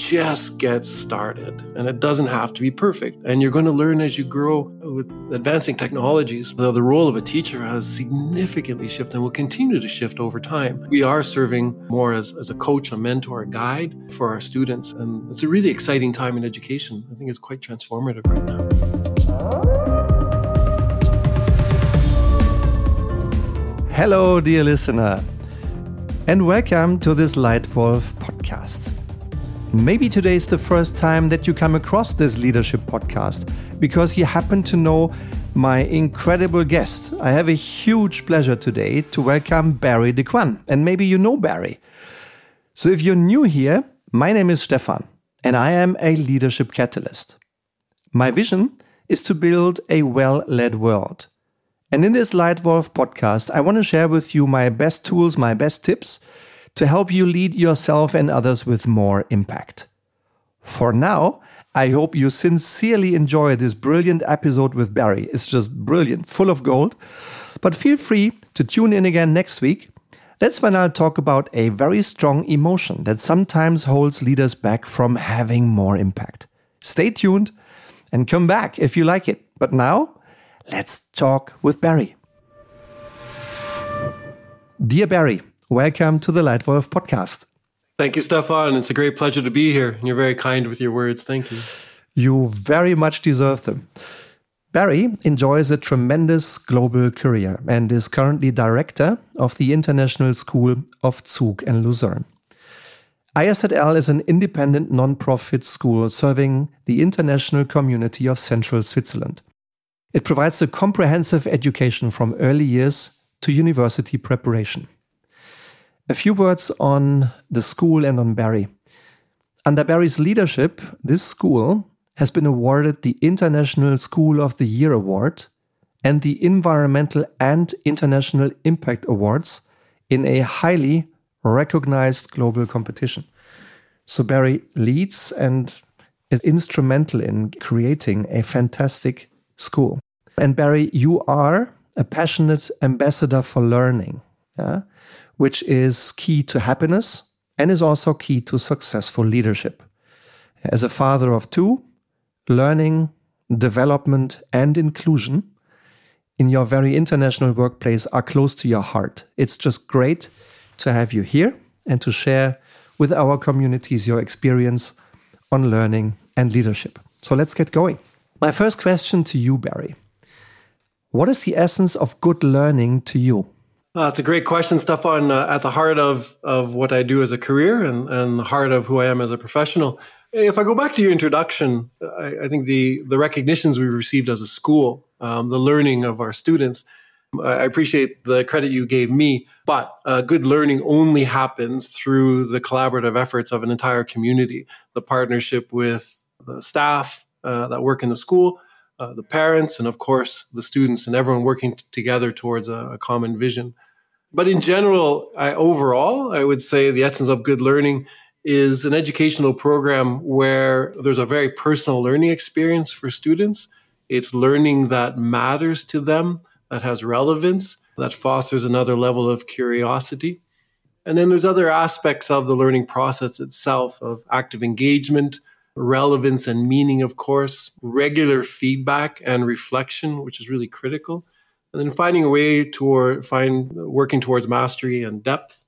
just get started and it doesn't have to be perfect. And you're going to learn as you grow with advancing technologies. The, the role of a teacher has significantly shifted and will continue to shift over time. We are serving more as, as a coach, a mentor, a guide for our students. And it's a really exciting time in education. I think it's quite transformative right now. Hello, dear listener, and welcome to this Leitwolf podcast. Maybe today is the first time that you come across this leadership podcast because you happen to know my incredible guest. I have a huge pleasure today to welcome Barry Dequanne, and maybe you know Barry. So if you're new here, my name is Stefan, and I am a leadership catalyst. My vision is to build a well led world. And in this Leitwolf podcast, I want to share with you my best tools, my best tips to help you lead yourself and others with more impact. For now, I hope you sincerely enjoy this brilliant episode with Barry. It's just brilliant, full of gold. But feel free to tune in again next week. That's when I'll talk about a very strong emotion that sometimes holds leaders back from having more impact. Stay tuned and come back if you like it. But now, let's talk with Barry. Dear Barry, Welcome to the Leitwolf podcast. Thank you, Stefan. It's a great pleasure to be here. And You're very kind with your words. Thank you. You very much deserve them. Barry enjoys a tremendous global career and is currently director of the International School of Zug and Lucerne. ISZL is an independent non-profit school serving the international community of central Switzerland. It provides a comprehensive education from early years to university preparation. A few words on the school and on Barry. Under Barry's leadership, this school has been awarded the International School of the Year Award and the Environmental and International Impact Awards in a highly recognized global competition. So Barry leads and is instrumental in creating a fantastic school. And Barry, you are a passionate ambassador for learning. Yeah? Which is key to happiness and is also key to successful leadership. As a father of two, learning, development, and inclusion in your very international workplace are close to your heart. It's just great to have you here and to share with our communities your experience on learning and leadership. So let's get going. My first question to you, Barry What is the essence of good learning to you? Uh, it's a great question, Stefan. Uh, at the heart of, of what I do as a career and, and the heart of who I am as a professional. If I go back to your introduction, I, I think the, the recognitions we received as a school, um, the learning of our students, I appreciate the credit you gave me, but uh, good learning only happens through the collaborative efforts of an entire community, the partnership with the staff uh, that work in the school, uh, the parents, and of course the students, and everyone working t- together towards a, a, common vision. But in general, I, overall, I would say the essence of good learning is an educational program where there's a very personal learning experience for students. It's learning that matters to them, that has relevance, that fosters another level of curiosity. And then there's other aspects of the learning process itself of active engagement, relevance and meaning, of course, regular feedback and reflection, which is really critical, and then finding a way toward find working towards mastery and depth.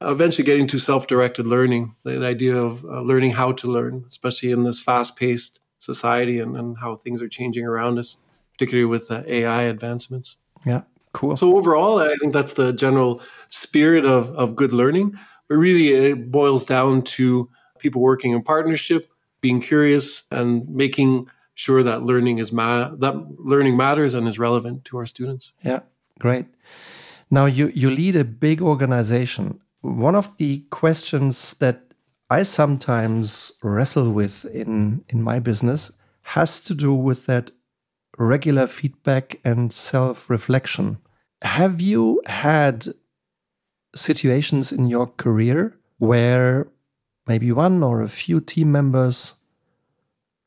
Eventually, getting to self-directed learning, the, idea of uh, learning how to learn, especially in this fast-paced society and, and how things are changing around us, particularly with uh, AI advancements. Yeah, cool. So overall, I think that's the general spirit of, of good learning. But really, it boils down to people working in partnership, being curious and making sure that learning is ma- that learning matters and is relevant to our students. Yeah, great. Now you you lead a big organization. One of the questions that I sometimes wrestle with in in my business has to do with that regular feedback and self-reflection. Have you had situations in your career where maybe one or a few team members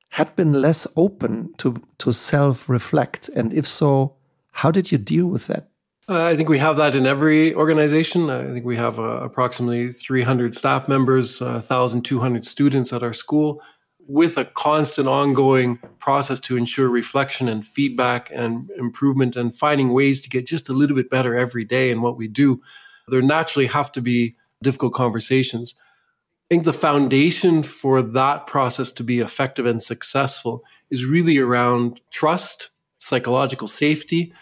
had been less open to, to self reflect? And if so, how did you deal with that? Uh, I think we have that in every organization. I think we have uh, approximately 300 staff members, uh, 1,200 students at our school, with a constant ongoing process to ensure reflection and feedback and improvement and finding ways to get just a little bit better every day in what we do. There naturally have to be difficult conversations. I think the foundation for that process to be effective and successful is really around trust, psychological safety,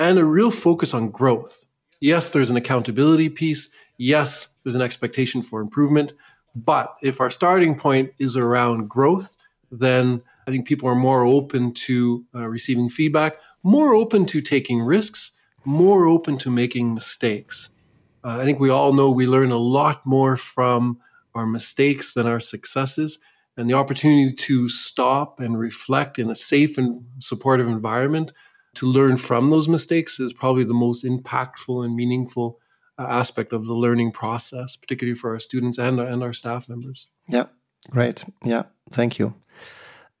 and a real focus on growth. Yes, there's an accountability piece. Yes, there's an expectation for improvement. But if our starting point is around growth, then I think people are more open to uh, receiving feedback, more open to taking risks, more open to making mistakes. Uh, I think we all know we learn a lot more from our mistakes than our successes. And the opportunity to stop and reflect in a safe and supportive environment to learn from those mistakes is probably the most impactful and meaningful uh, aspect of the learning process, particularly for our students and, and our staff members. Yeah, great. Yeah, thank you.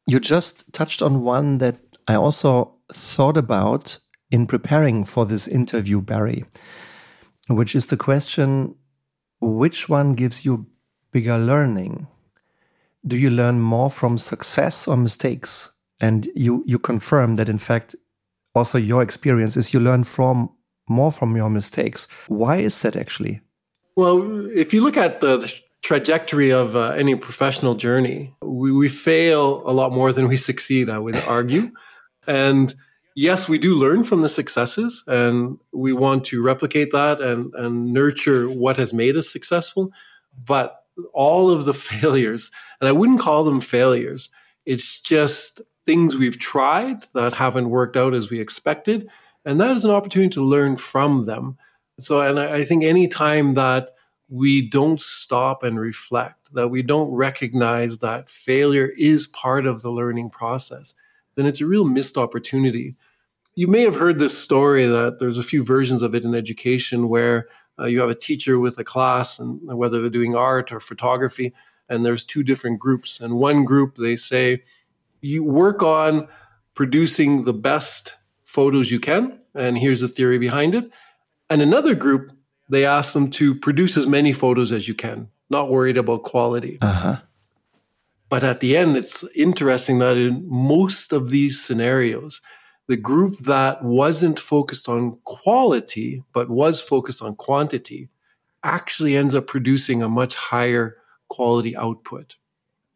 You just touched on one that I also thought about in preparing for this interview, Barry, which is the question which one gives you bigger learning? Do you learn more from success or mistakes? And you, you confirm that, in fact, also your experience is you learn from more from your mistakes. Why is that actually? Well, if you look at the, trajectory of uh, any professional journey, we, we fail a lot more than we succeed, I would argue. and yes, we do learn from the successes and we want to replicate that and, and nurture what has made us successful. But all of the failures, and I wouldn't call them failures, it's just things we've tried that haven't worked out as we expected. And that is an opportunity to learn from them. So, and I, I think any time that we don't stop and reflect, that we don't recognize that failure is part of the learning process, then it's a real missed opportunity. You may have heard this story that there's a few versions of it in education where uh, you have a teacher with a class, and whether they're doing art or photography, and there's two different groups. And one group, they say, you work on producing the best photos you can. And here's the theory behind it. And another group, they ask them to produce as many photos as you can, not worried about quality. Uh-huh. But at the end, it's interesting that in most of these scenarios, the group that wasn't focused on quality, but was focused on quantity, actually ends up producing a much higher quality output.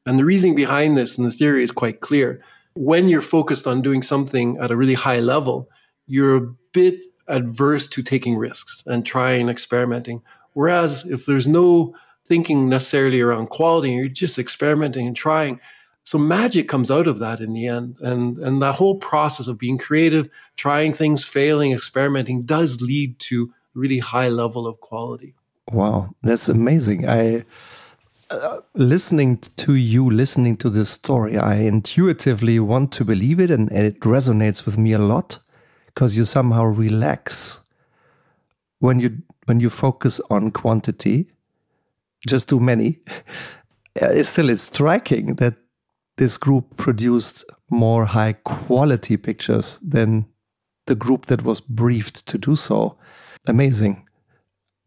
And the reasoning behind this and the theory is quite clear. When you're focused on doing something at a really high level, you're a bit adverse to taking risks and trying experimenting. Whereas if there's no thinking necessarily around quality, you're just experimenting and trying. So magic comes out of that in the end. And and that whole process of being creative, trying things, failing, experimenting does lead to really high level of quality. Wow, that's amazing. I uh, listening to you, listening to this story, I intuitively want to believe it, and it resonates with me a lot because you somehow relax when you when you focus on quantity. Just too many. It's still it's striking that this group produced more high quality pictures than the group that was briefed to do so. Amazing.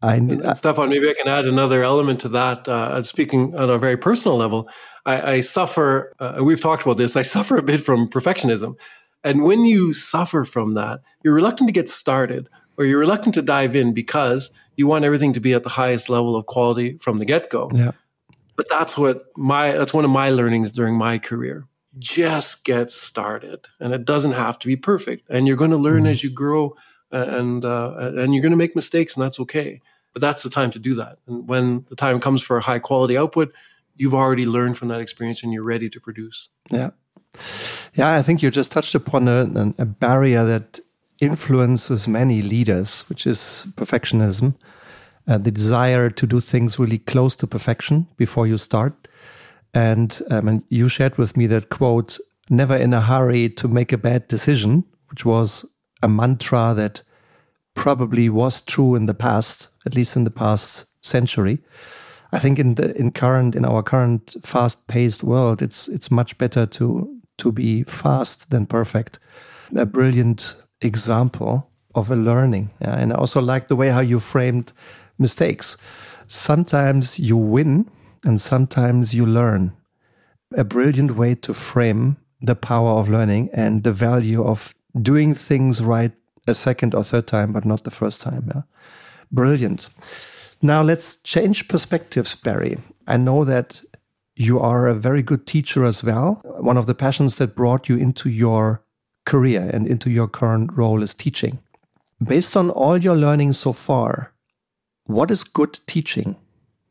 I and, and Stefan, maybe I can add another element to that. Uh, speaking on a very personal level, I, I suffer. Uh, we've talked about this. I suffer a bit from perfectionism, and when you suffer from that, you're reluctant to get started, or you're reluctant to dive in because you want everything to be at the highest level of quality from the get go. Yeah. But that's what my that's one of my learnings during my career. Just get started, and it doesn't have to be perfect. And you're going to learn mm. as you grow, and uh, and you're going to make mistakes, and that's okay but that's the time to do that. And when the time comes for a high quality output, you've already learned from that experience and you're ready to produce. Yeah. Yeah, I think you just touched upon a, a barrier that influences many leaders, which is perfectionism, uh, the desire to do things really close to perfection before you start. And, um, and you shared with me that quote, never in a hurry to make a bad decision, which was a mantra that probably was true in the past, at least in the past century. I think in the in current in our current fast paced world, it's it's much better to to be fast than perfect. A brilliant example of a learning. Yeah? And I also like the way how you framed mistakes. Sometimes you win and sometimes you learn. A brilliant way to frame the power of learning and the value of doing things right a second or third time, but not the first time. Yeah? Brilliant. Now let's change perspectives, Barry. I know that you are a very good teacher as well. One of the passions that brought you into your career and into your current role is teaching. Based on all your learning so far, what is good teaching?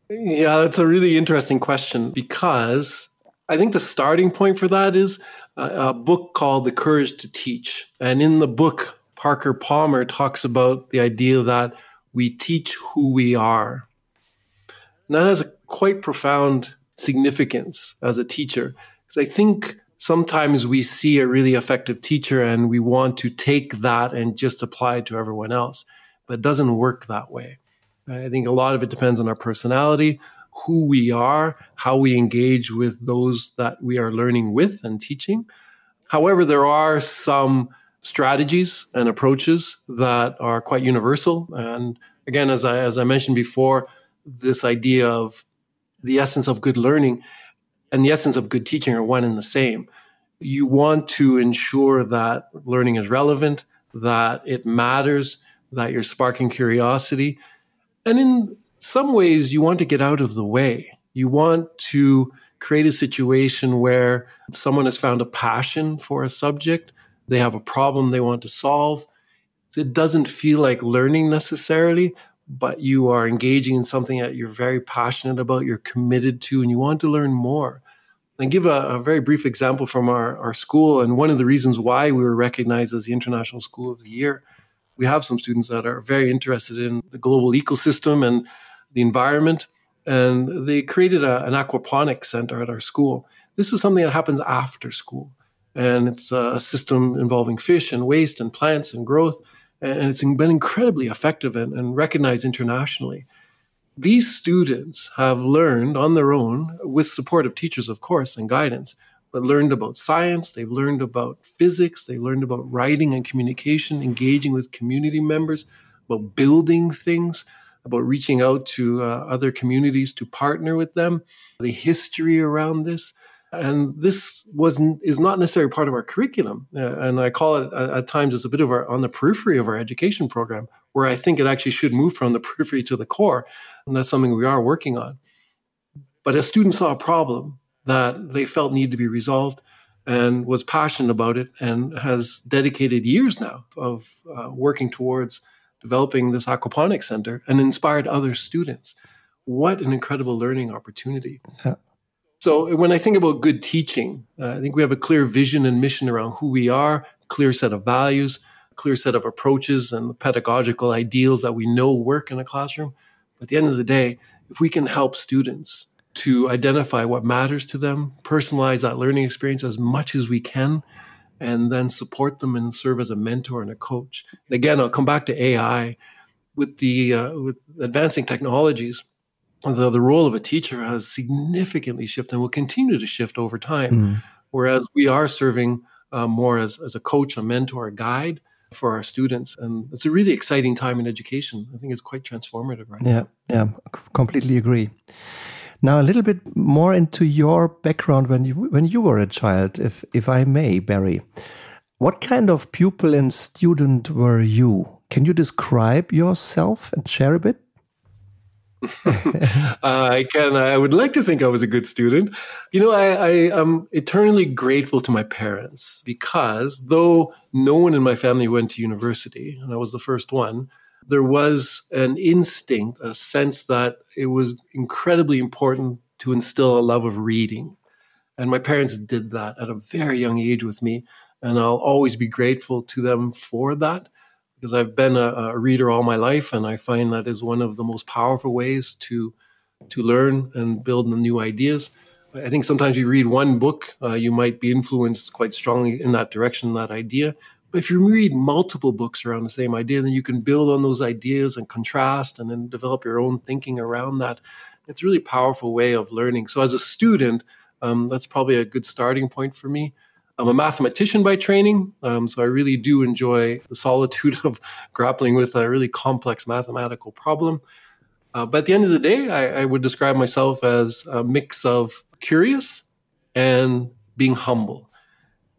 Yeah, that's a really interesting question because I think the starting point for that is a, a book called The Courage to Teach. And in the book, Parker Palmer talks about the idea that we teach who we are. And that has a quite profound significance as a teacher. Because I think sometimes we see a really effective teacher and we want to take that and just apply it to everyone else. But it doesn't work that way. I think a lot of it depends on our personality, who we are, how we engage with those that we are learning with and teaching. However, there are some strategies and approaches that are quite universal. And again, as I, as I mentioned before, this idea of the essence of good learning and the essence of good teaching are one and the same. You want to ensure that learning is relevant, that it matters, that you're sparking curiosity. And in some ways, you want to get out of the way. You want to create a situation where someone has found a passion for a subject, they have a problem they want to solve. It doesn't feel like learning necessarily, but you are engaging in something that you're very passionate about, you're committed to, and you want to learn more. And give a, a, very brief example from our, our school. And one of the reasons why we were recognized as the International School of the Year, we have some students that are very interested in the global ecosystem and the environment. And they created a, an aquaponics center at our school. This is something that happens after school. And it's a system involving fish and waste and plants and growth and it's been incredibly effective and, and recognized internationally. These students have learned on their own, with support of teachers, of course, and guidance, but learned about science, they've learned about physics, they learned about writing and communication, engaging with community members, about building things, about reaching out to uh, other communities to partner with them, the history around this. And this was is not necessarily part of our curriculum uh, and i call it uh, at times as a bit of our on the periphery of our education program where i think it actually should move from the periphery to the core and that's something we are working on. But a student saw a problem that they felt needed to be resolved and was passionate about it and has dedicated years now of uh, working towards developing this aquaponics center and inspired other students what an incredible learning opportunity yeah. So when I think about good teaching, uh, I think we have a clear vision and mission around who we are, clear set of values, clear set of approaches and pedagogical ideals that we know work in a classroom. But at the end of the day, if we can help students to identify what matters to them, personalize that learning experience as much as we can, and then support them and serve as a mentor and a coach. And again, I'll come back to AI with the uh, with advancing technologies the, the role of a teacher has significantly shifted and will continue to shift over time. Mm. Whereas we are serving uh, more as, as a coach, a mentor, a guide for our students. And it's a really exciting time in education. I think it's quite transformative right yeah, now. Yeah, completely agree. Now, a little bit more into your background when you when you were a child, if if I may, Barry. What kind of pupil and student were you? Can you describe yourself and share a bit? uh, I can. I would like to think I was a good student. You know, I, I am eternally grateful to my parents because though no one in my family went to university, and I was the first one, there was an instinct, a sense that it was incredibly important to instill a love of reading. And my parents did that at a very young age with me. And I'll always be grateful to them for that because I've been a, a, reader all my life, and I find that is one of the most powerful ways to to learn and build new ideas. I think sometimes you read one book, uh, you might be influenced quite strongly in that direction, that idea. If you read multiple books around the same idea, then you can build on those ideas and contrast, and then develop your own thinking around that. It's a really powerful way of learning. So as a student, um, that's probably a good starting point for me. I'm a mathematician by training, um, so I really do enjoy the solitude of grappling with a really complex mathematical problem. Uh, but at the end of the day, I, I, would describe myself as a mix of curious and being humble.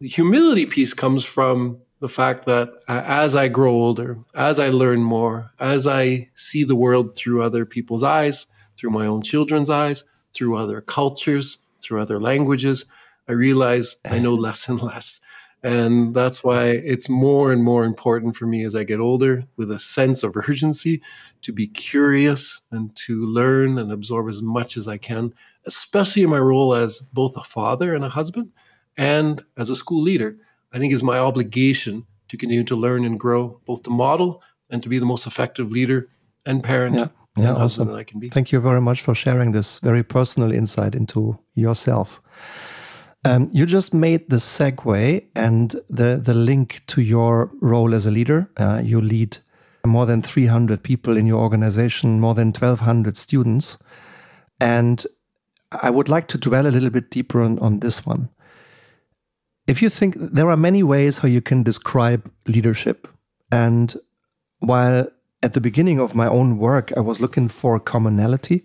The humility piece comes from the fact that uh, as I grow older, as I learn more, as I see the world through other people's eyes, through my own children's eyes, through other cultures, through other languages, I realize I know less and less. And that's why it's more and more important for me as I get older with a sense of urgency to be curious and to learn and absorb as much as I can, especially in my role as both a father and a husband and as a school leader. I think is my obligation to continue to learn and grow, both to model and to be the most effective leader and parent. Yeah, yeah awesome. I can be. Thank you very much for sharing this very personal insight into yourself. Um, you just made the segue and the, the link to your role as a leader. Uh, you lead more than 300 people in your organization, more than 1,200 students. And I would like to dwell a little bit deeper on, on this one. If you think there are many ways how you can describe leadership, and while at the beginning of my own work I was looking for commonality,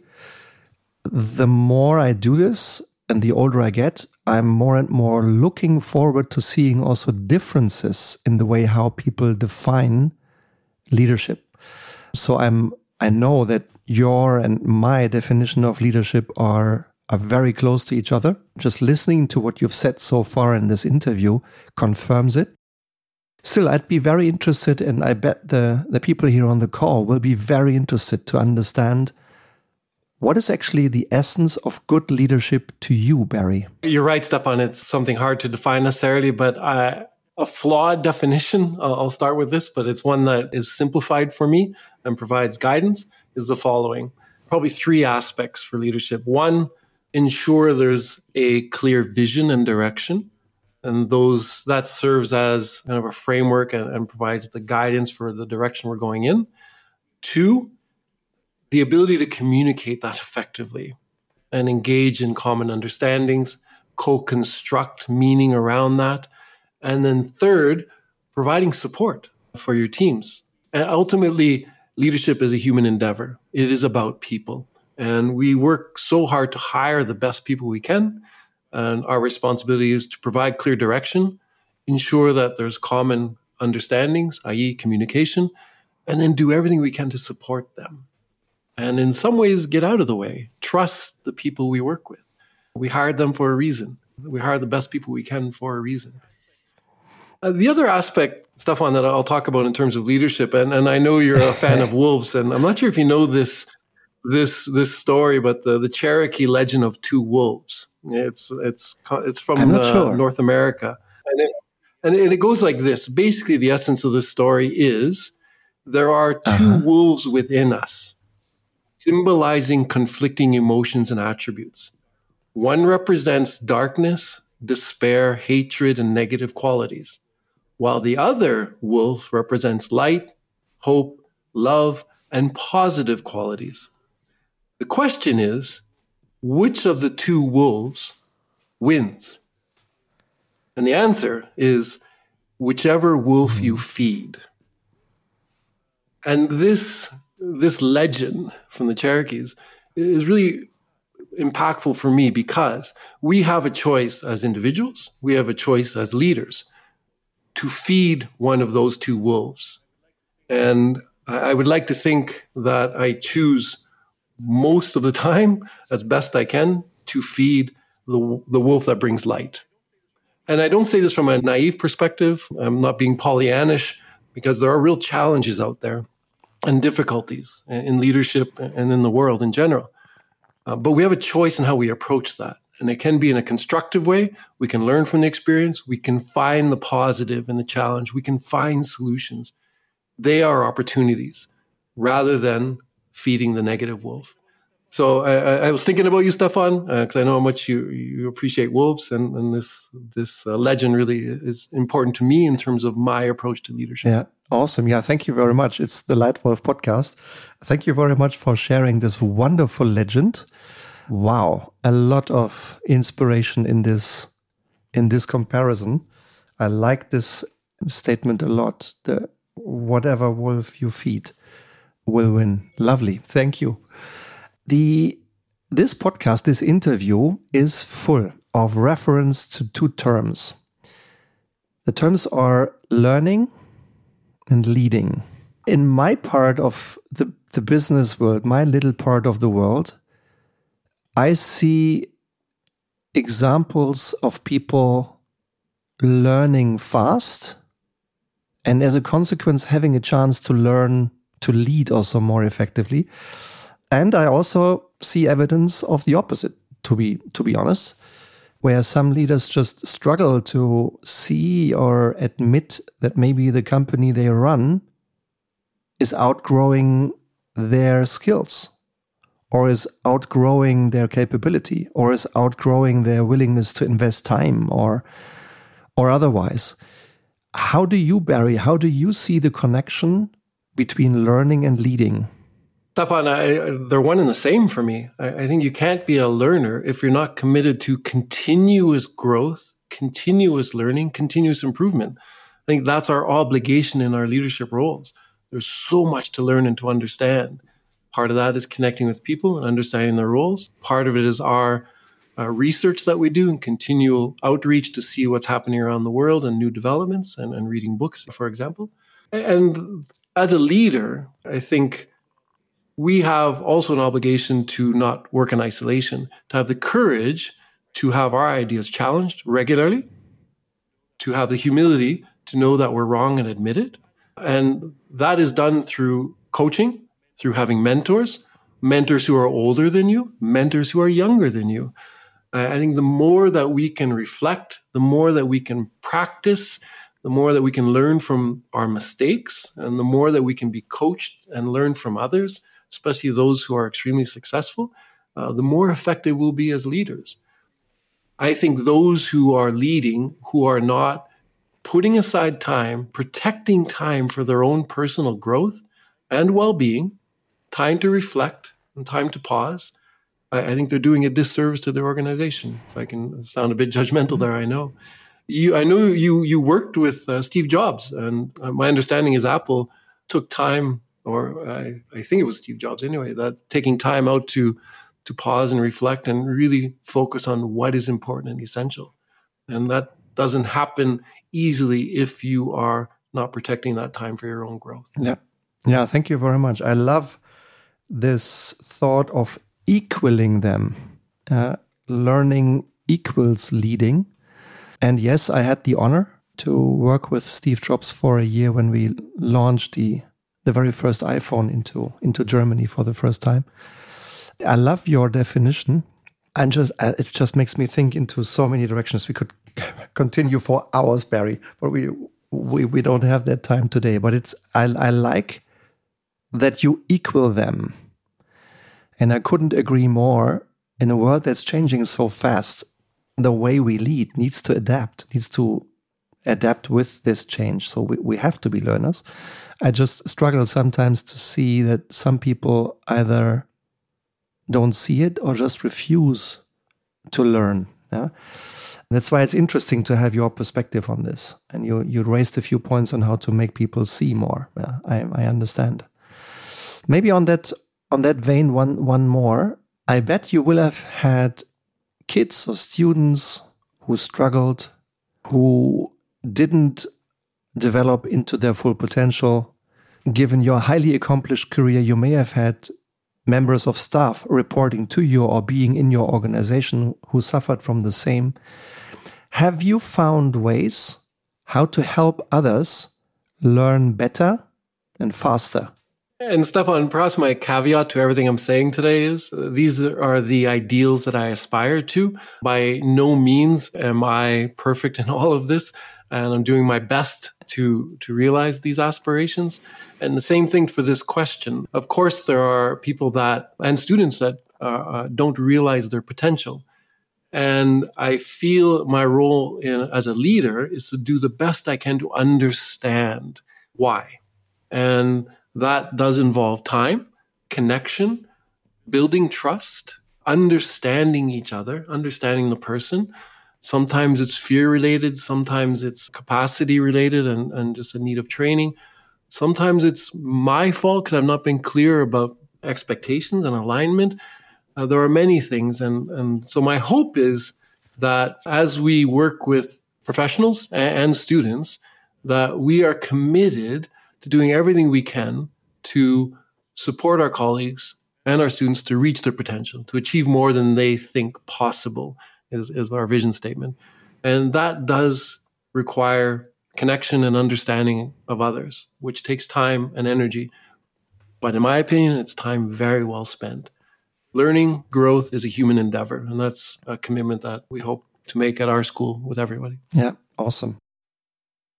the more I do this and the older I get, I'm more and more looking forward to seeing also differences in the way how people define leadership. So I'm I know that your and my definition of leadership are are very close to each other. Just listening to what you've said so far in this interview confirms it. Still, I'd be very interested, and I bet the, the people here on the call will be very interested to understand what is actually the essence of good leadership to you, Barry? You're right, Stefan. It's something hard to define necessarily, but uh, a flawed definition, I'll start with this, but it's one that is simplified for me and provides guidance, is the following. Probably three aspects for leadership. One, ensure there's a clear vision and direction. And those that serves as kind of a framework and, and provides the guidance for the direction we're going in. Two, the ability to communicate that effectively and engage in common understandings, co construct meaning around that. And then, third, providing support for your teams. And ultimately, leadership is a human endeavor, it is about people. And we work so hard to hire the best people we can. And our responsibility is to provide clear direction, ensure that there's common understandings, i.e., communication, and then do everything we can to support them and in some ways get out of the way. Trust the people we work with. We hired them for a reason. We hire the best people we can for a reason. Uh, the other aspect, Stefan, that I'll talk about in terms of leadership, and, and I know you're a fan of wolves, and I'm not sure if you know this this this story, but the, the Cherokee legend of two wolves. It's it's it's from uh, sure. North America, and it, and it goes like this. Basically, the essence of the story is there are 2 uh-huh. wolves within us symbolizing conflicting emotions and attributes. One represents darkness, despair, hatred, and negative qualities, while the other wolf represents light, hope, love, and positive qualities. The question is which of the two wolves wins? And the answer is whichever wolf you hmm. feed. And this this legend from the Cherokees is really impactful for me because we have a choice as individuals, we have a choice as leaders to feed one of those two wolves. And I would like to think that I choose most of the time, as best I can, to feed the, the wolf that brings light. And I don't say this from a naive perspective. I'm not being Pollyannish because there are real challenges out there and difficulties in leadership and in the world in general. Uh, but we have a choice in how we approach that. And it can be in a constructive way. We can learn from the experience. We can find the positive in the challenge. We can find solutions. They are opportunities rather than feeding the negative wolf. So I, I was thinking about you, Stefan, because uh, I know how much you, you appreciate wolves, and, and this this uh, legend really is important to me in terms of my approach to leadership. Yeah, awesome. Yeah, thank you very much. It's the Leitwolf podcast. Thank you very much for sharing this wonderful legend. Wow, a lot of inspiration in this in this comparison. I like this statement a lot. The whatever wolf you feed will win. Lovely. Thank you. The this podcast, this interview is full of reference to two terms. The terms are learning and leading. In my part of the, the business world, my little part of the world, I see examples of people learning fast and as a consequence having a chance to learn to lead also more effectively. And i also see evidence of the opposite to be to be honest where some leaders just struggle to see or admit that maybe the company they run is outgrowing their skills or is outgrowing their capability or is outgrowing their willingness to invest time or or otherwise. How do you barry how do you see the connection between learning and leading Stefan, I, they're one and the same for me. I, I think you can't be a learner if you're not committed to continuous growth, continuous learning, continuous improvement. I think that's our obligation in our leadership roles. There's so much to learn and to understand. Part of that is connecting with people and understanding their roles. Part of it is our uh, research that we do and continual outreach to see what's happening around the world and new developments and, and reading books, for example. And as a leader, I think we have also an obligation to not work in isolation, to have the courage to have our ideas challenged regularly, to have the humility to know that we're wrong and admit it. And that is done through coaching, through having mentors, mentors who are older than you, mentors who are younger than you. I think the more that we can reflect, the more that we can practice, the more that we can learn from our mistakes, and the more that we can be coached and learn from others, especially those who are extremely successful, uh, the more effective we'll be as leaders. I think those who are leading, who are not putting aside time, protecting time for their own personal growth and well being, time to reflect and time to pause, I, I, think they're doing a disservice to their organization. If I can sound a bit judgmental there, I know. You, I know you you worked with uh, Steve Jobs, and uh, my understanding is Apple took time or I, I think it was Steve Jobs anyway, that taking time out to to pause and reflect and really focus on what is important and essential. And that doesn't happen easily if you are not protecting that time for your own growth. Yeah. Yeah, thank you very much. I love this thought of equaling them. Uh, learning equals leading. And yes, I had the honor to work with Steve Jobs for a year when we launched the the very first iPhone into into Germany for the first time. I love your definition, and just it just makes me think into so many directions. We could continue for hours, Barry, but we we we don't have that time today. But it's I I like that you equal them, and I couldn't agree more. In a world that's changing so fast, the way we lead needs to adapt, needs to adapt with this change. So we, we have to be learners. I just struggle sometimes to see that some people either don't see it or just refuse to learn. Yeah? That's why it's interesting to have your perspective on this. And you, you raised a few points on how to make people see more. Yeah, I, I understand. Maybe on that on that vein, one one more. I bet you will have had kids or students who struggled, who didn't develop into their full potential. Given your highly accomplished career, you may have had members of staff reporting to you or being in your organization who suffered from the same. Have you found ways how to help others learn better and faster? And Stefan, perhaps my caveat to everything I'm saying today is uh, these are the ideals that I aspire to. By no means am I perfect in all of this and I'm doing my best to to realize these aspirations. And the same thing for this question. Of course, there are people that and students that uh, uh, don't realize their potential. And I feel my role in, as a leader is to do the best I can to understand why. And that does involve time, connection, building trust, understanding each other, understanding the person, Sometimes it's fear related, sometimes it's capacity related and, and just a need of training. Sometimes it's my fault because I've not been clear about expectations and alignment. Uh, there are many things. And, and so my hope is that as we work with professionals and, and students, that we are committed to doing everything we can to support our colleagues and our students to reach their potential, to achieve more than they think possible, is, is our vision statement. And that does require connection and understanding of others, which takes time and energy. But in my opinion, it's time very well spent. Learning, growth is a human endeavor, and that's a commitment that we hope to make at our school with everybody. Yeah, awesome.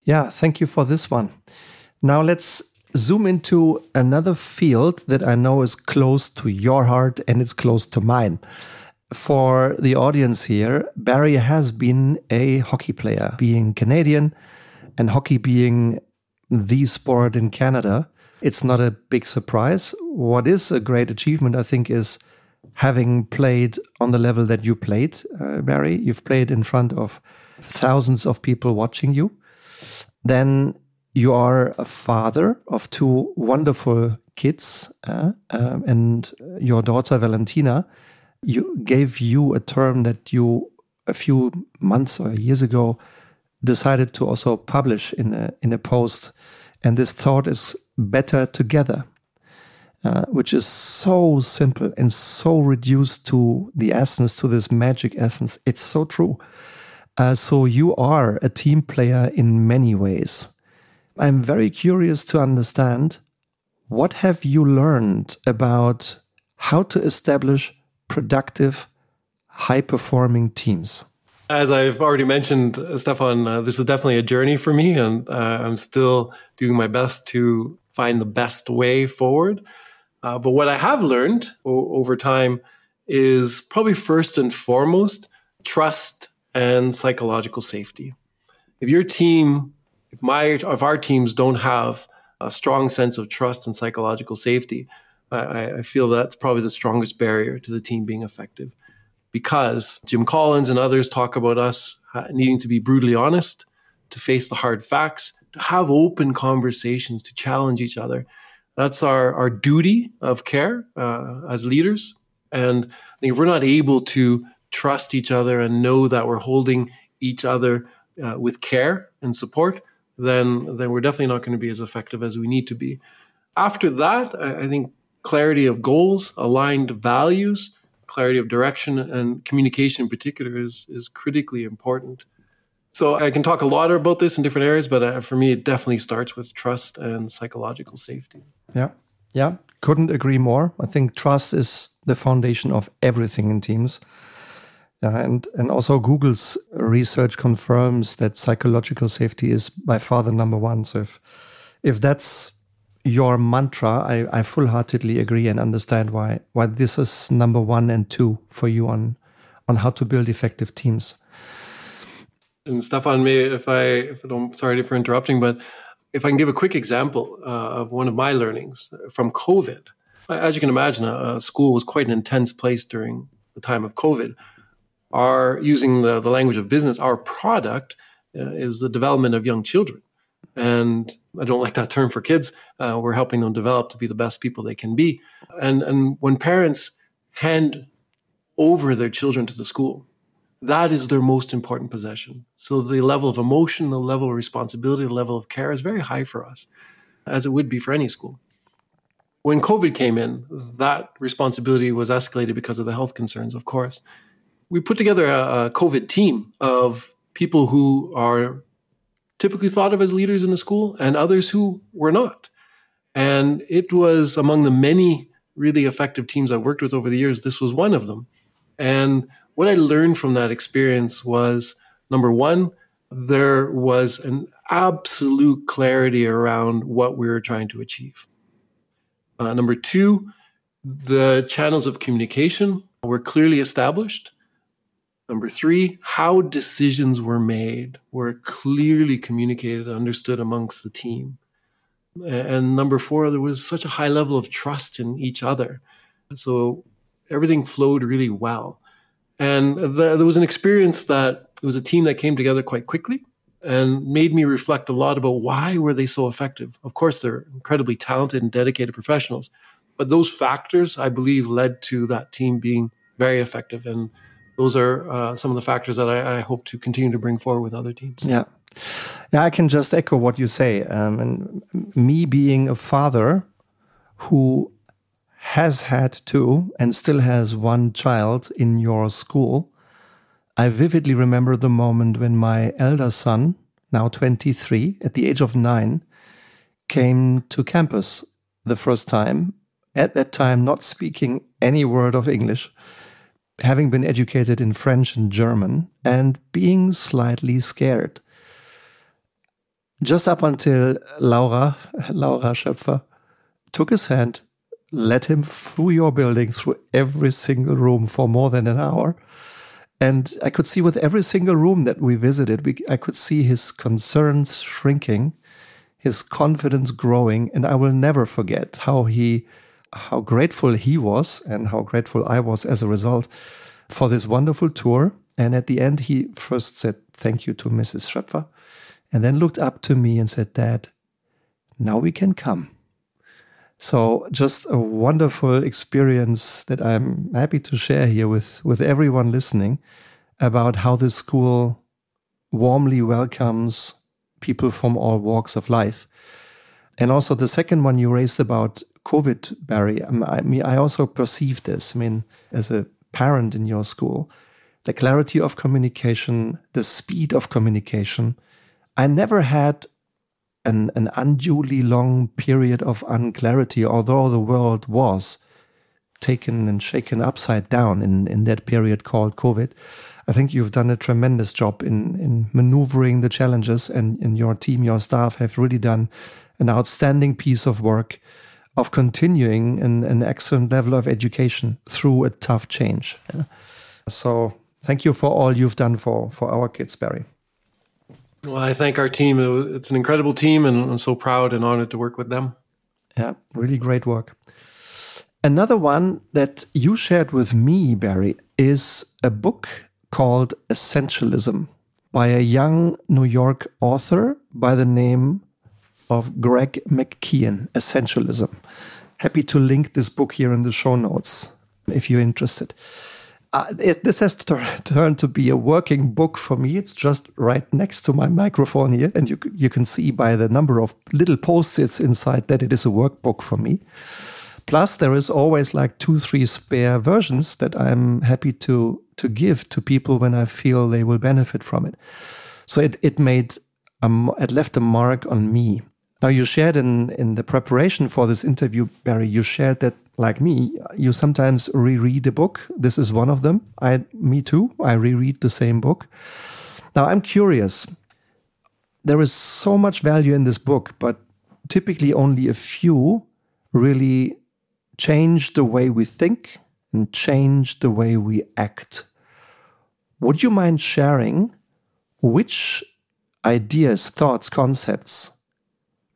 Yeah, thank you for this one. Now let's zoom into another field that I know is close to your heart and it's close to mine. For the audience here, Barry has been a hockey player, being Canadian and hockey being the sport in Canada. It's not a big surprise. What is a great achievement, I think, is having played on the level that you played, uh, Barry. You've played in front of thousands of people watching you. Then you are a father of two wonderful kids, uh, um, and your daughter Valentina you gave you a term that you a few months or years ago decided to also publish in a in a post, and this thought is better together, uh, which is so simple and so reduced to the essence, to this magic essence. It's so true. Uh, so you are a team player in many ways. I'm very curious to understand what have you learned about how to establish productive, high performing teams? As I've already mentioned, Stefan, uh, this is definitely a journey for me, and uh, I'm still doing my best to find the best way forward. Uh, but what I have learned o- over time is probably first and foremost trust and psychological safety. If your team if my if our teams don't have a strong sense of trust and psychological safety, I, I feel that's probably the strongest barrier to the team being effective. Because Jim Collins and others talk about us needing to be brutally honest, to face the hard facts, to have open conversations, to challenge each other. That's our, our duty of care uh, as leaders. And I think if we're not able to trust each other and know that we're holding each other uh, with care and support, then then we're definitely not going to be as effective as we need to be. After that, I, I think clarity of goals, aligned values, clarity of direction, and communication in particular is is critically important. So I can talk a lot about this in different areas, but uh, for me, it definitely starts with trust and psychological safety. Yeah, yeah, couldn't agree more. I think trust is the foundation of everything in teams. Yeah, and, and also Google's research confirms that psychological safety is by far the number one. So if if that's your mantra, I, I full heartedly agree and understand why why this is number one and two for you on on how to build effective teams. And Stefan, me if I if I don't sorry for interrupting, but if I can give a quick example uh, of one of my learnings from COVID. As you can imagine, a, school was quite an intense place during the time of COVID our using the, the language of business, our product uh, is the development of young children. And I don't like that term for kids. Uh, we're helping them develop to be the best people they can be. And, and when parents hand over their children to the school, that is their most important possession. So the level of emotion, the level of responsibility, the level of care is very high for us, as it would be for any school. When COVID came in, that responsibility was escalated because of the health concerns, of course we put together a, a COVID team of people who are typically thought of as leaders in the school and others who were not. And it was among the many really effective teams I've worked with over the years, this was one of them. And what I learned from that experience was number one, there was an absolute clarity around what we were trying to achieve. Uh, number two, the channels of communication were clearly established. Number three, how decisions were made were clearly communicated and understood amongst the team. And number four, there was such a high level of trust in each other. So everything flowed really well. And the, there was an experience that it was a team that came together quite quickly and made me reflect a lot about why were they so effective. Of course, they're incredibly talented and dedicated professionals, but those factors, I believe, led to that team being very effective. And those are uh, some of the factors that I, I, hope to continue to bring forward with other teams. Yeah. Yeah, I can just echo what you say. Um, and me being a father who has had two and still has one child in your school, I vividly remember the moment when my elder son, now 23, at the age of nine, came to campus the first time, at that time not speaking any word of English, having been educated in French and German, and being slightly scared. Just up until Laura, Laura Schöpfer, took his hand, led him through your building, through every single room for more than an hour, and I could see with every single room that we visited, we, I could see his concerns shrinking, his confidence growing. And I will never forget how he, how grateful he was and how grateful I was as a result for this wonderful tour. And at the end, he first said thank you to Mrs. Schöpfer and then looked up to me and said, Dad, now we can come. So just a wonderful experience that I'm happy to share here with, with everyone listening about how this school warmly welcomes people from all walks of life. And also the second one you raised about COVID, Barry, um, I mean, I also perceive this. I mean, as a parent in your school, the clarity of communication, the speed of communication. I never had an, an unduly long period of unclarity, although the world was taken and shaken upside down in, in that period called COVID. I think you've done a tremendous job in, in maneuvering the challenges, and, and your team, your staff have really done an outstanding piece of work of continuing an, an excellent level of education through a tough change. Yeah. So, thank you for all you've done for, for our kids, Barry. Well, I thank our team. It's an incredible team, and I'm so proud and honored to work with them. Yeah, really great work. Another one that you shared with me, Barry, is a book called Essentialism by a young New York author by the name of Greg McKeown. Essentialism. Happy to link this book here in the show notes if you're interested uh, it, this has turned to be a working book for me. It's just right next to my microphone here, and you you can see by the number of little post-its inside that it is a workbook for me. Plus, there is always like two, three spare versions that I'm happy to to give to people when I feel they will benefit from it. So it it made a, it left a mark on me. Now you shared in in the preparation for this interview, Barry. You shared that like me, you sometimes reread a book. This is one of them. I, me too. I reread the same book. Now I'm curious. There is so much value in this book, but typically only a few really change the way we think and change the way we act. Would you mind sharing which ideas, thoughts, concepts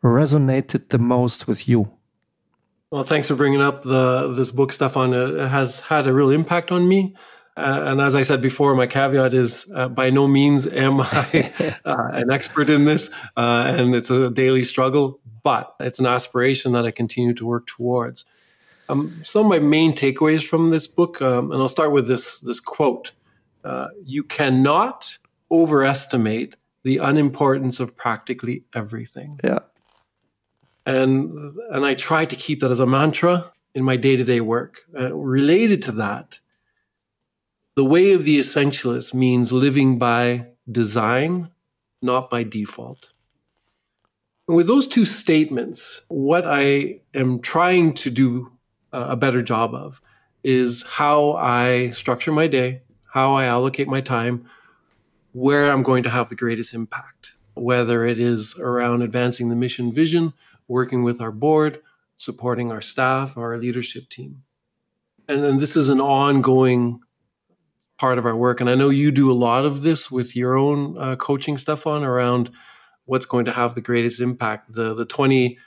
resonated the most with you? Well, thanks for bringing up the this book, Stefan. It has had a real impact on me. Uh, and as I said before, my caveat is uh, by no means am I uh, an expert in this, uh, and it's a daily struggle, but it's an aspiration that I continue to work towards. Um, some of my main takeaways from this book, um, and I'll start with this this quote: uh, "You cannot overestimate the unimportance of practically everything." Yeah and and I try to keep that as a mantra in my day to day work. Uh, related to that, the way of the essentialist means living by design, not by default. And with those two statements, what I am trying to do uh, a better job of is how I structure my day, how I allocate my time, where I'm going to have the greatest impact, whether it is around advancing the mission vision working with our board, supporting our staff, our leadership team. And then this is an ongoing part of our work. And I know you do a lot of this with your own uh, coaching stuff on around what's going to have the greatest impact. The, the 20,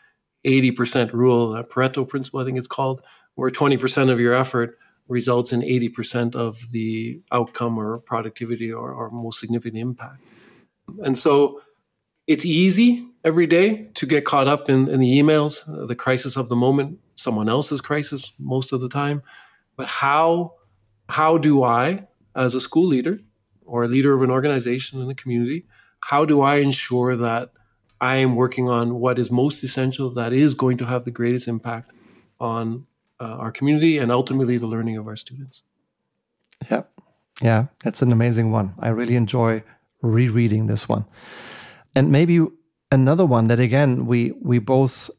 80% rule, uh, Pareto principle, I think it's called, where 20% of your effort results in 80% of the outcome or productivity or, or most significant impact. And so it's easy every day to get caught up in, in the emails, the crisis of the moment, someone else's crisis most of the time. But how how do I, as a school leader or a leader of an organization in a community, how do I ensure that I am working on what is most essential that is going to have the greatest impact on uh, our community and ultimately the learning of our students? Yeah. Yeah, that's an amazing one. I really enjoy rereading this one. And maybe another one that again we we both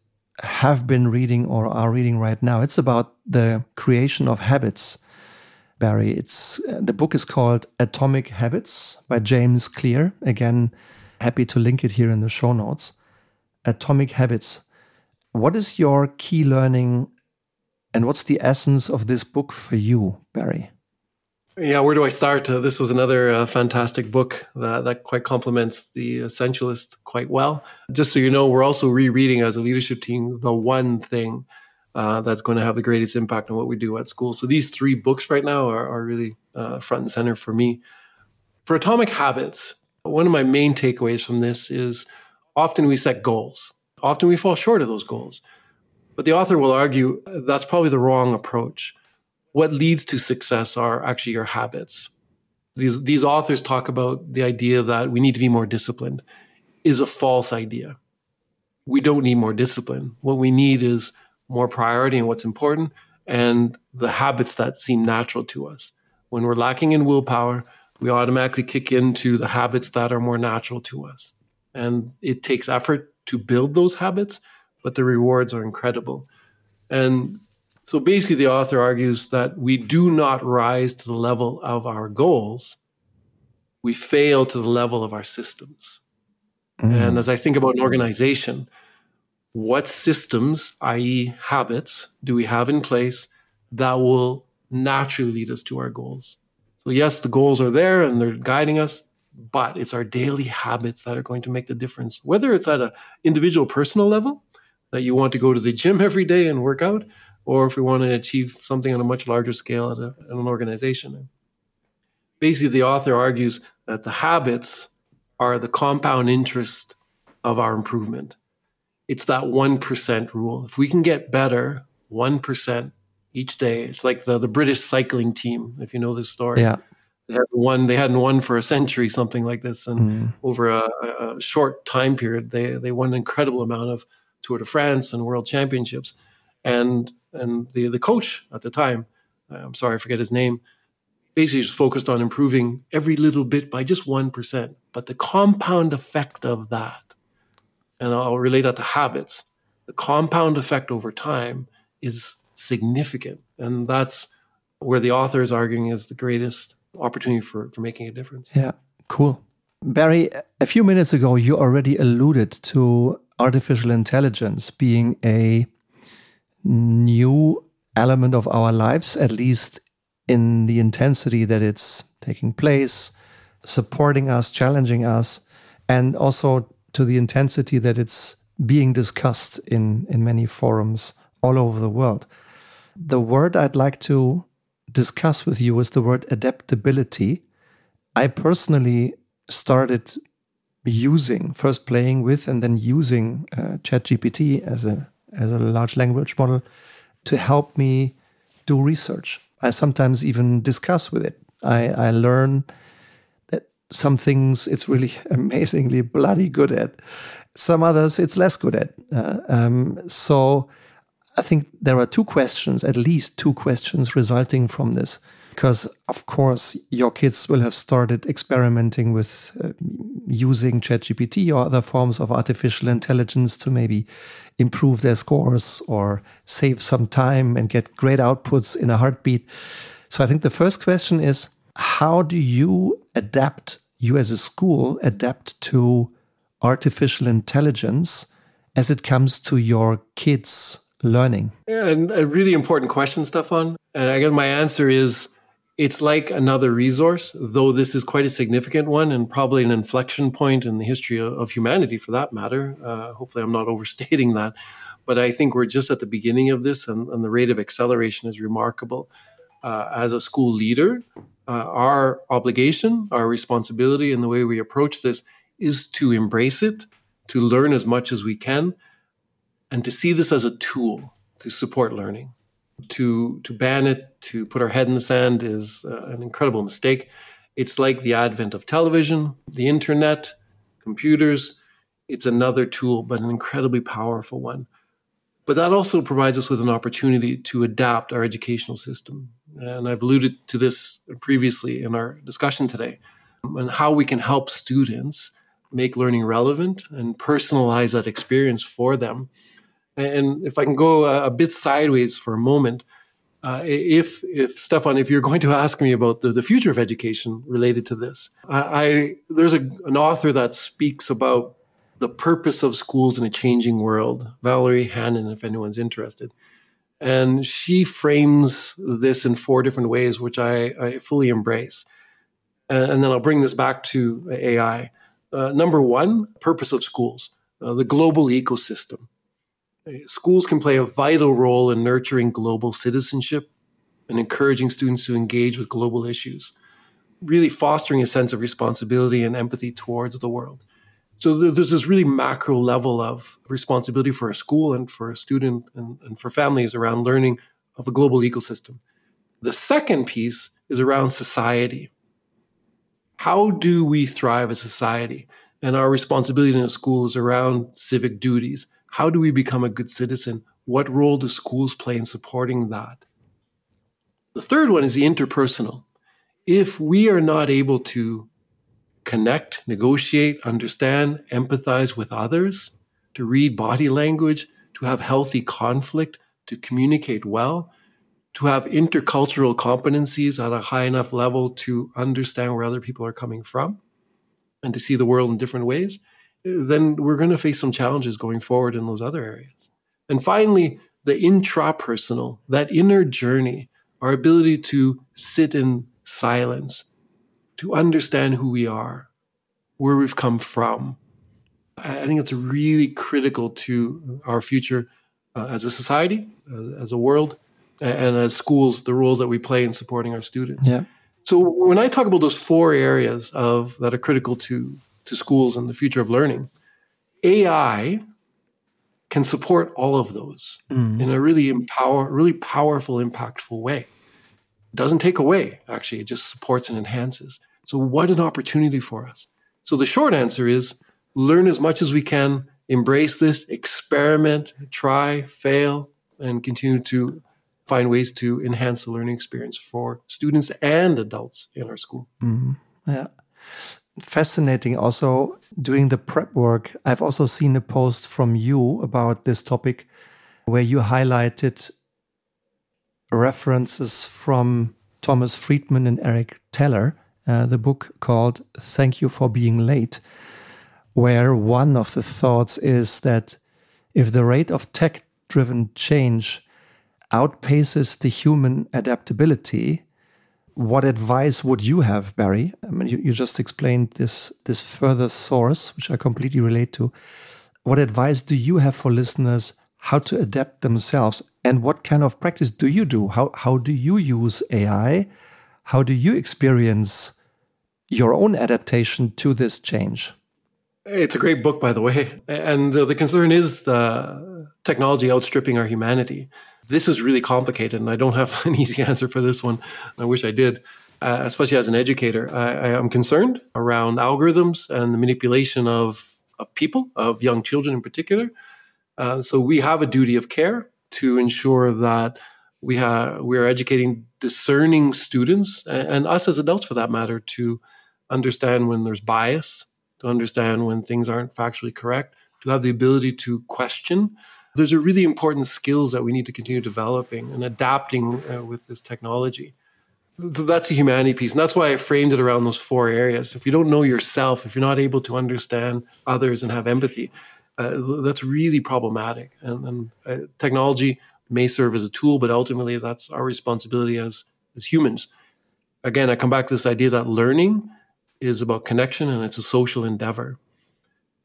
have been reading or are reading right now. It's about the creation of habits. Barry, it's uh, the book is called Atomic Habits by James Clear. Again, happy to link it here in the show notes. Atomic Habits. What is your key learning and what's the essence of this book for you, Barry? Yeah, where do I start? Uh, this was another uh, fantastic book that, that quite complements the Essentialist quite well. Just so you know, we're also rereading as a leadership team the one thing uh, that's going to have the greatest impact on what we do at school. So these three books right now are, are really uh, front and center for me. For Atomic Habits, one of my main takeaways from this is often we set goals. Often we fall short of those goals. But the author will argue that's probably the wrong approach what leads to success are actually your habits. These, these authors talk about the idea that we need to be more disciplined is a false idea. We don't need more discipline. What we need is more priority in what's important and the habits that seem natural to us. When we're lacking in willpower, we automatically kick into the habits that are more natural to us. And it takes effort to build those habits, but the rewards are incredible. And so basically, the author argues that we do not rise to the level of our goals, we fail to the level of our systems. Mm. And as I think about an organization, what systems, i.e., habits, do we have in place that will naturally lead us to our goals? So, yes, the goals are there and they're guiding us, but it's our daily habits that are going to make the difference. Whether it's at an individual personal level, that you want to go to the gym every day and work out, or if we want to achieve something on a much larger scale at, a, at an organization. Basically, the author argues that the habits are the compound interest of our improvement. It's that 1% rule. If we can get better 1% each day, it's like the, the British cycling team, if you know this story. Yeah. They had won. They hadn't won for a century, something like this, and mm. over a, a, short time period, they they won an incredible amount of Tour de France and World Championships. And and the the coach at the time, uh, I'm sorry, I forget his name, basically just focused on improving every little bit by just one percent. But the compound effect of that, and I'll relate that to habits, the compound effect over time is significant, and that's where the author is arguing is the greatest opportunity for for making a difference. Yeah, cool. Barry, a few minutes ago, you already alluded to artificial intelligence being a new element of our lives, at least in the intensity that it's taking place, supporting us, challenging us, and also to the intensity that it's being discussed in, in many forums all over the world. The word I'd like to discuss with you is the word adaptability. I personally started using, first playing with, and then using uh, ChatGPT as a as a large language model to help me do research. I sometimes even discuss with it. I, I learn that some things it's really amazingly bloody good at. Some others it's less good at. Uh, um, so I think there are two questions, at least two questions resulting from this because of course your kids will have started experimenting with uh, using ChatGPT or other forms of artificial intelligence to maybe improve their scores or save some time and get great outputs in a heartbeat. So I think the first question is how do you adapt you as a school adapt to artificial intelligence as it comes to your kids learning? Yeah, and a really important question, Stefan. And again, my answer is it's like another resource, though this is quite a significant one and probably an inflection point in the history of, humanity for that matter. Uh, hopefully, I'm not overstating that. But I think we're just at the beginning of this, and, and the rate of acceleration is remarkable. uh, as a school leader, uh, our obligation, our responsibility, and the way we approach this is to embrace it, to learn as much as we can, and to see this as a tool to support learning. To to ban it, to put our head in the sand is uh, an incredible mistake. It's like the advent of television, the internet, computers. It's another tool, but an incredibly powerful one. But that also provides us with an opportunity to adapt our educational system. And I've alluded to this previously in our discussion today, and how we can help students make learning relevant and personalize that experience for them. And if I can go a, bit sideways for a moment, uh, if if Stefan, if you're going to ask me about the, the future of education related to this, I, I there's a, an author that speaks about the purpose of schools in a changing world. Valerie Hannon, if anyone's interested, and she frames this in four different ways, which I, I fully embrace. And, and, then I'll bring this back to AI. Uh, number one, purpose of schools, uh, the global ecosystem. Schools can play a vital role in nurturing global citizenship and encouraging students to engage with global issues, really fostering a sense of responsibility and empathy towards the world. So there's this really macro level of responsibility for a school and for a student and, and for families around learning of a global ecosystem. The second piece is around society. How do we thrive as society? And our responsibility in a school is around civic duties how do we become a good citizen? What role do schools play in supporting that? The third one is the interpersonal. If we are not able to connect, negotiate, understand, empathize with others, to read body language, to have healthy conflict, to communicate well, to have intercultural competencies at a high enough level to understand where other people are coming from and to see the world in different ways, then we're going to face some challenges going forward in those other areas. And finally, the intrapersonal, that inner journey, our ability to sit in silence, to understand who we are, where we've come from. I think it's really critical to our future uh, as a society, uh, as a world, and as schools, the roles that we play in supporting our students. Yeah. So when I talk about those four areas of that are critical to to schools and the future of learning. AI can support all of those mm. in a really empower, really powerful, impactful way. It doesn't take away, actually, it just supports and enhances. So, what an opportunity for us. So, the short answer is learn as much as we can, embrace this, experiment, try, fail, and continue to find ways to enhance the learning experience for students and adults in our school. Mm. Yeah fascinating also doing the prep work. I've also seen a post from you about this topic where you highlighted references from Thomas Friedman and Eric Teller, uh, the book called Thank You for Being Late, where one of the thoughts is that if the rate of tech driven change outpaces the human adaptability, what advice would you have, Barry? I mean, you, you just explained this this further source, which I completely relate to. What advice do you have for listeners how to adapt themselves, and what kind of practice do you do? How how do you use AI? How do you experience your own adaptation to this change? It's a great book, by the way, and the, the concern is the technology outstripping our humanity this is really complicated, and I don't have an easy answer for this one. I wish I did. Uh, especially as an educator, I, I am concerned around algorithms and the manipulation of of people, of young children in particular. Uh, so we have a duty of care to ensure that we have we are educating discerning students and, and us as adults, for that matter, to understand when there's bias, to understand when things aren't factually correct, to have the ability to question there's a really important skills that we need to continue developing and adapting uh, with this technology. So That's a humanity piece. And that's why I framed it around those four areas. If you don't know yourself, if you're not able to understand others and have empathy, uh, that's really problematic. And, and uh, technology may serve as a tool, but ultimately that's our responsibility as, as humans. Again, I come back to this idea that learning is about connection and it's a social endeavor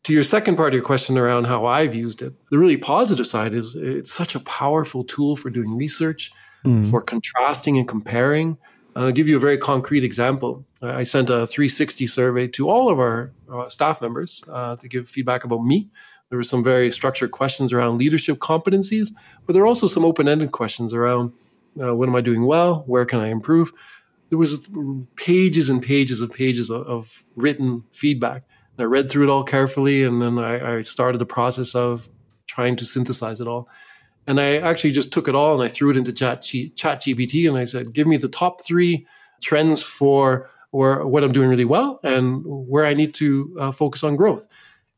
to your second part of your question around how I've used it, the really positive side is it's such a powerful tool for doing research, mm. for contrasting and comparing. I'll give you a very concrete example. I sent a 360 survey to all of our uh, staff members uh, to give feedback about me. There were some very structured questions around leadership competencies, but there are also some open ended questions around uh, what am I doing well? Where can I improve? There was pages and pages of pages of, of written feedback. I read through it all carefully, and then I, I started the process of trying to synthesize it all. And I actually just took it all and I threw it into Chat, Chat GPT and I said, give me the top three trends for where, what I'm doing really well and where I need to uh, focus on growth.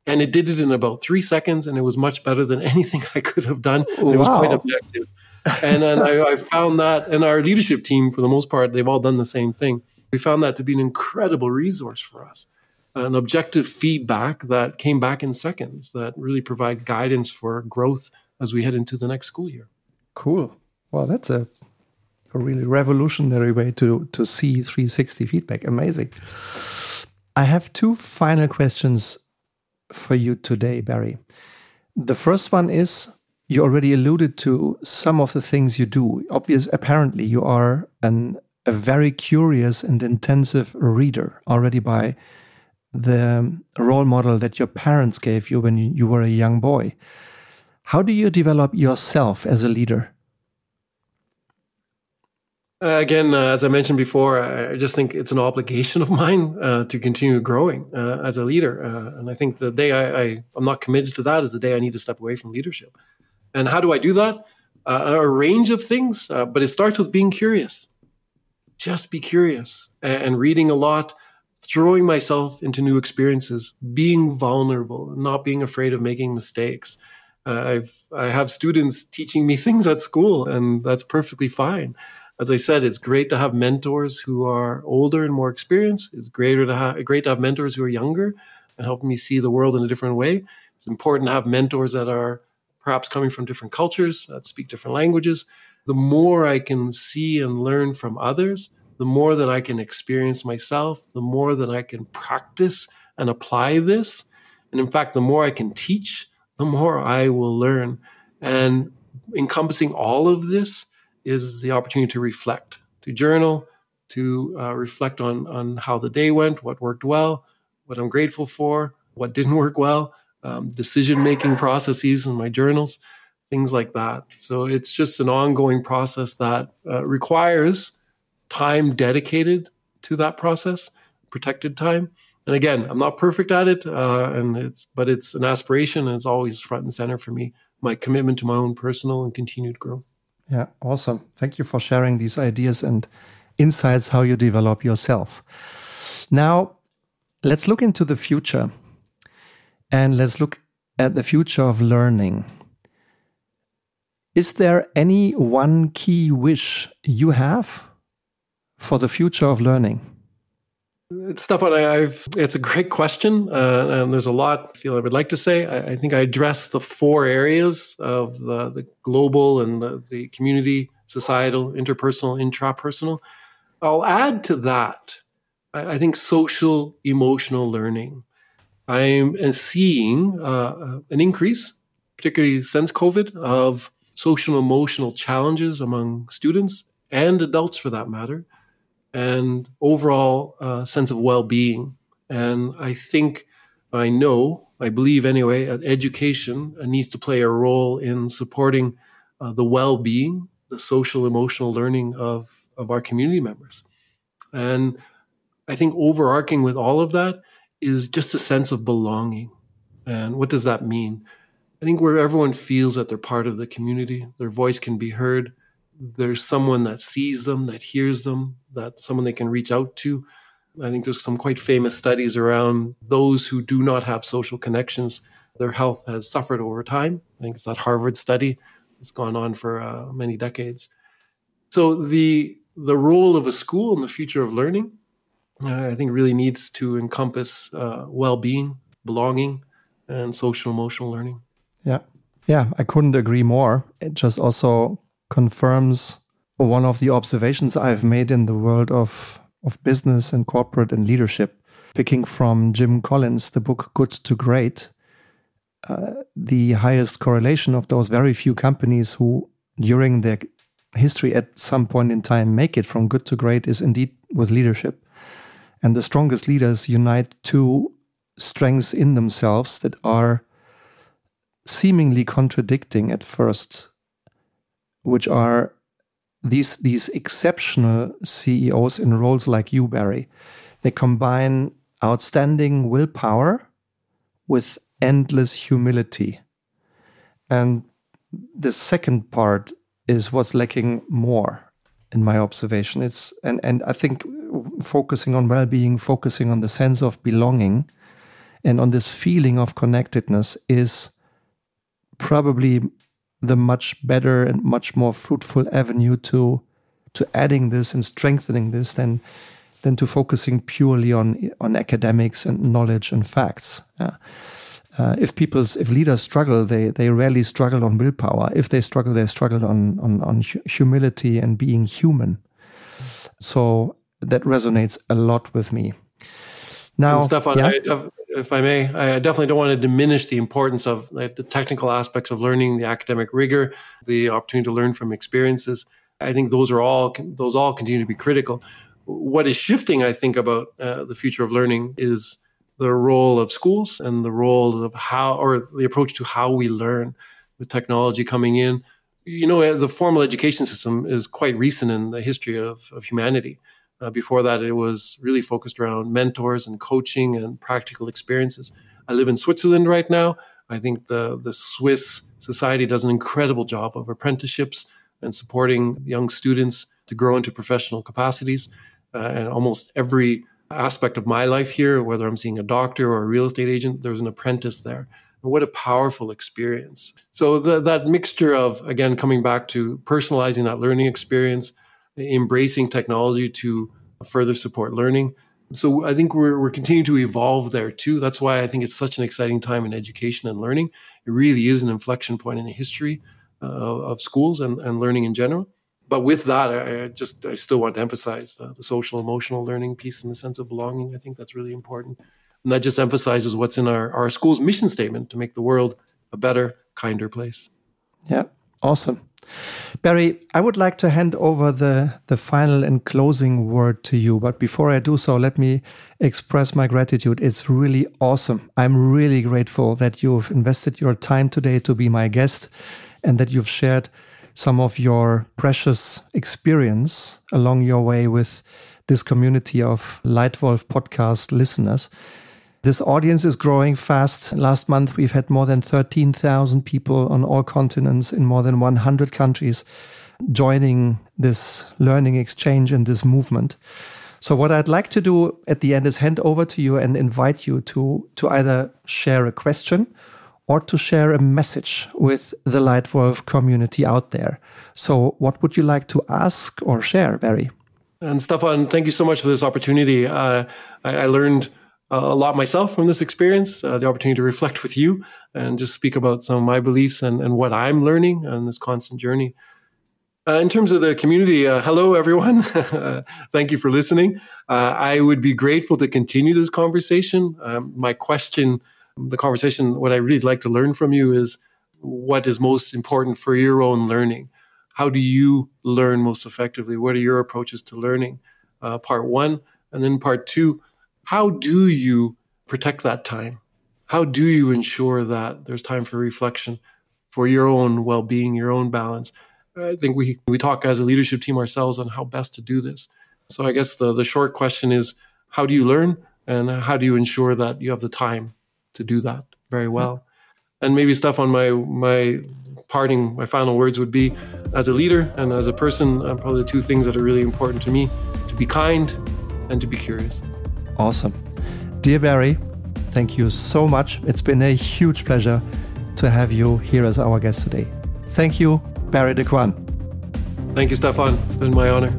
And it did it in about three seconds and it was much better than anything I could have done. Wow. It was quite objective. and then I, I found that, and our leadership team, for the most part, they've all done the same thing. We found that to be an incredible resource for us an objective feedback that came back in seconds that really provide guidance for growth as we head into the next school year. Cool. Well, that's a, a really revolutionary way to, to see 360 feedback. Amazing. I have two final questions for you today, Barry. The first one is you already alluded to some of the things you do. Obvious, apparently, you are an, a very curious and intensive reader already by the role model that your parents gave you when you were a young boy. How do you develop yourself as a leader? Uh, again, uh, as I mentioned before, I just think it's an obligation of mine uh, to continue growing uh, as a leader. Uh, and I think the day I, am not committed to that is the day I need to step away from leadership. And how do I do that? Uh, a range of things, but it starts with being curious. Just be curious and, and reading a lot, throwing myself into new experiences, being vulnerable, not being afraid of making mistakes. Uh, I've I have students teaching me things at school, and that's perfectly fine. As I said, it's great to have mentors who are older and more experienced. It's greater to have great to have mentors who are younger and helping me see the world in a different way. It's important to have mentors that are perhaps coming from different cultures that speak different languages. The more I can see and learn from others, the more that I can experience myself, the more that I can practice and apply this. And in fact, the more I can teach, the more I will learn. And encompassing all of this is the opportunity to reflect, to journal, to uh, reflect on, on how the day went, what worked well, what I'm grateful for, what didn't work well, um, decision making processes in my journals, things like that. So it's just an ongoing process that uh, requires time dedicated to that process, protected time. And again, I'm not perfect at it, uh, and it's but it's an aspiration, and it's always front and center for me. My commitment to my own personal and continued growth. Yeah, awesome. Thank you for sharing these ideas and insights how you develop yourself. Now, let's look into the future, and let's look at the future of learning. Is there any one key wish you have for the future of learning? Stefan, I've, it's a great question, uh, and there's a lot I feel I would like to say. I, I think I addressed the four areas of the, the global and the, the community, societal, interpersonal, intrapersonal. I'll add to that, I, I think social emotional learning. I'm seeing uh, an increase, particularly since COVID, of social emotional challenges among students and adults for that matter and overall uh, sense of well-being. And I think, I know, I believe anyway, that education uh, needs to play a role in supporting uh, the well-being, the social emotional learning of of our community members. And I think overarching with all of that is just a sense of belonging. And what does that mean? I think where everyone feels that they're part of the community, their voice can be heard, there's someone that sees them, that hears them, that someone they can reach out to. I think there's some quite famous studies around those who do not have social connections. Their health has suffered over time. I think it's that Harvard study. It's gone on for uh, many decades. So the the role of a school in the future of learning, uh, I think, really needs to encompass uh, well-being, belonging, and social emotional learning. Yeah, yeah, I couldn't agree more. It just also confirms one of the observations I've made in the world of, of business and corporate and leadership. Picking from Jim Collins, the book Good to Great, uh, the highest correlation of those very few companies who, during their history at some point in time make it from good to great is indeed with leadership. And the strongest leaders unite two strengths in themselves that are seemingly contradicting at first, which are these these exceptional CEOs in roles like you, Barry. They combine outstanding willpower with endless humility. And the second part is what's lacking more in my observation. It's and, and I think focusing on well-being, focusing on the sense of belonging and on this feeling of connectedness is probably the much better and much more fruitful avenue to to adding this and strengthening this than than to focusing purely on on academics and knowledge and facts. Yeah. Uh, if people's if leaders struggle, they they rarely struggle on willpower. If they struggle, they struggle on on on humility and being human. So that resonates a lot with me. Now, Stefan, yeah? I, if I may, I definitely don't want to diminish the importance of like, the technical aspects of learning, the academic rigor, the opportunity to learn from experiences. I think those are all those all continue to be critical. What is shifting, I think, about uh, the future of learning is the role of schools and the role of how, or the approach to how we learn with technology coming in. You know, the formal education system is quite recent in the history of, of humanity. Uh, before that, it was really focused around mentors and coaching and practical experiences. I live in Switzerland right now. I think the, the Swiss society does an incredible job of apprenticeships and supporting young students to grow into professional capacities. Uh, and almost every aspect of my life here, whether I'm seeing a doctor or a real estate agent, there's an apprentice there. What a powerful experience. So the, that mixture of, again, coming back to personalizing that learning experience, embracing technology to further support learning. So I think we're, we're continuing to evolve there too. That's why I think it's such an exciting time in education and learning. It really is an inflection point in the history uh, of schools and, and learning in general. But with that, I, I just I still want to emphasize the, the social emotional learning piece and the sense of belonging. I think that's really important. And that just emphasizes what's in our, our school's mission statement to make the world a better, kinder place. Yeah, awesome. Barry, I would like to hand over the, the final and closing word to you. But before I do so, let me express my gratitude. It's really awesome. I'm really grateful that you've invested your time today to be my guest and that you've shared some of your precious experience along your way with this community of Leitwolf podcast listeners. This audience is growing fast. Last month, we've had more than 13,000 people on all continents in more than 100 countries joining this learning exchange and this movement. So, what I'd like to do at the end is hand over to you and invite you to, to either share a question or to share a message with the Leitwolf community out there. So, what would you like to ask or share, Barry? And Stefan, thank you so much for this opportunity. Uh, I, I learned a lot myself from this experience, uh, the opportunity to reflect with you and just speak about some of my beliefs and, and what I'm learning on this constant journey. Uh, in terms of the community, uh, hello everyone. Thank you for listening. Uh, I would be grateful to continue this conversation. Um, my question, the conversation, what I really like to learn from you is what is most important for your own learning? How do you learn most effectively? What are your approaches to learning? Uh, part one. And then part two, how do you protect that time? How do you ensure that there's time for reflection, for your own well being, your own balance? I think we, we talk as a leadership team ourselves on how best to do this. So I guess the, the short question is how do you learn and how do you ensure that you have the time to do that very well? And maybe Stefan, my my parting, my final words would be as a leader and as a person, uh, probably the two things that are really important to me to be kind and to be curious. Awesome. Dear Barry, thank you so much. It's been a huge pleasure to have you here as our guest today. Thank you, Barry De Thank you, Stefan. It's been my honor.